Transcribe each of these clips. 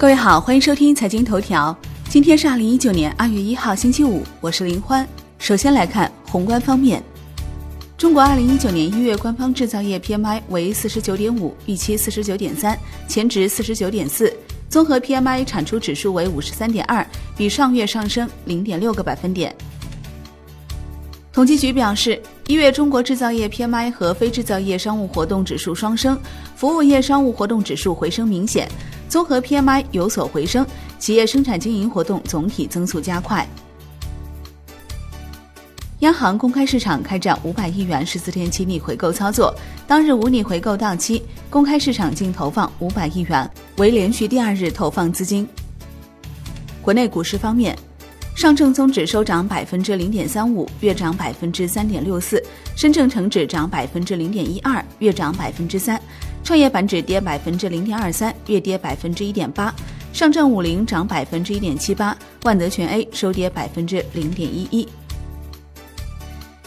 各位好，欢迎收听财经头条。今天是二零一九年二月一号，星期五，我是林欢。首先来看宏观方面，中国二零一九年一月官方制造业 PMI 为四十九点五，预期四十九点三，前值四十九点四。综合 PMI 产出指数为五十三点二，比上月上升零点六个百分点。统计局表示，一月中国制造业 PMI 和非制造业商务活动指数双升，服务业商务活动指数回升明显。综合 PMI 有所回升，企业生产经营活动总体增速加快。央行公开市场开展五百亿元十四天期逆回购操作，当日无逆回购到期，公开市场净投放五百亿元，为连续第二日投放资金。国内股市方面，上证综指收涨百分之零点三五，月涨百分之三点六四；深证成指涨百分之零点一二，月涨百分之三。创业板指跌百分之零点二三，月跌百分之一点八；上证五零涨百分之一点七八，万德全 A 收跌百分之零点一一。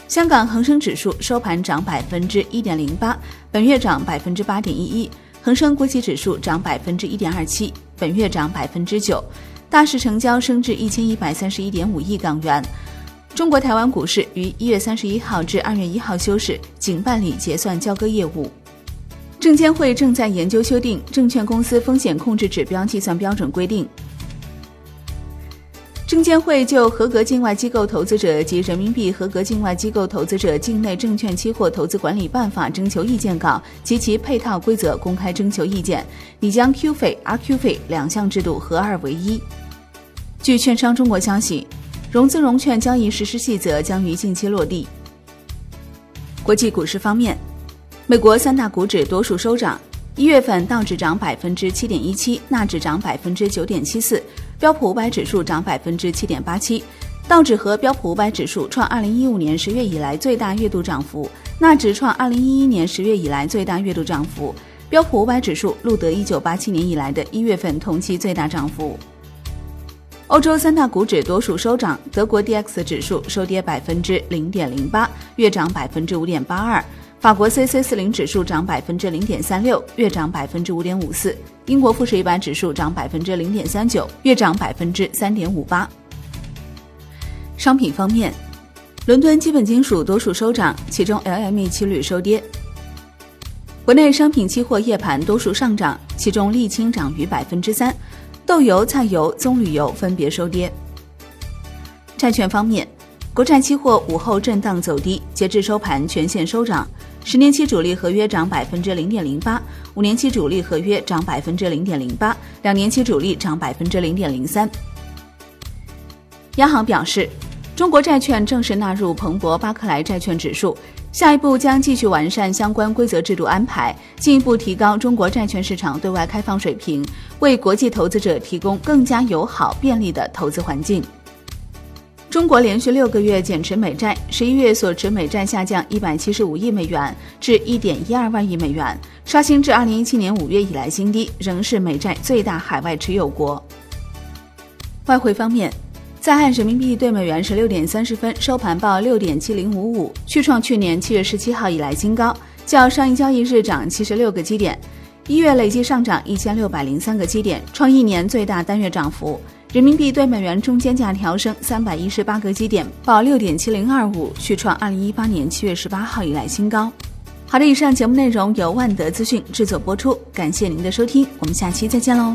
香港恒生指数收盘涨百分之一点零八，本月涨百分之八点一一；恒生国企指数涨百分之一点二七，本月涨百分之九。大市成交升至一千一百三十一点五亿港元。中国台湾股市于一月三十一号至二月一号休市，仅办理结算交割业务。证监会正在研究修订《证券公司风险控制指标计算标准规定》。证监会就合格境外机构投资者及人民币合格境外机构投资者境内证券期货投资管理办法征求意见稿及其配套规则公开征求意见，拟将 Q 费、RQ 费两项制度合二为一。据券商中国消息，融资融券交易实施细则将于近期落地。国际股市方面。美国三大股指多数收涨，一月份道指涨百分之七点一七，纳指涨百分之九点七四，标普五百指数涨百分之七点八七。道指和标普五百指数创二零一五年十月以来最大月度涨幅，纳指创二零一一年十月以来最大月度涨幅，标普五百指数录得一九八七年以来的一月份同期最大涨幅。欧洲三大股指多数收涨，德国 D X 指数收跌百分之零点零八，月涨百分之五点八二。法国 C C 四零指数涨百分之零点三六，月涨百分之五点五四；英国富时一百指数涨百分之零点三九，月涨百分之三点五八。商品方面，伦敦基本金属多数收涨，其中 L M E 期铝收跌。国内商品期货夜盘多数上涨，其中沥青涨逾百分之三，豆油、菜油、棕榈油分别收跌。债券方面，国债期货午后震荡走低，截至收盘全线收涨。十年期主力合约涨百分之零点零八，五年期主力合约涨百分之零点零八，两年期主力涨百分之零点零三。央行表示，中国债券正式纳入彭博巴克莱债券指数，下一步将继续完善相关规则制度安排，进一步提高中国债券市场对外开放水平，为国际投资者提供更加友好便利的投资环境。中国连续六个月减持美债，十一月所持美债下降一百七十五亿美元至一点一二万亿美元，刷新至二零一七年五月以来新低，仍是美债最大海外持有国。外汇方面，在岸人民币对美元十六点三十分收盘报六点七零五五，续创去年七月十七号以来新高，较上一交易日涨七十六个基点，一月累计上涨一千六百零三个基点，创一年最大单月涨幅。人民币对美元中间价调升三百一十八个基点，报六点七零二五，续创二零一八年七月十八号以来新高。好的，以上节目内容由万德资讯制作播出，感谢您的收听，我们下期再见喽。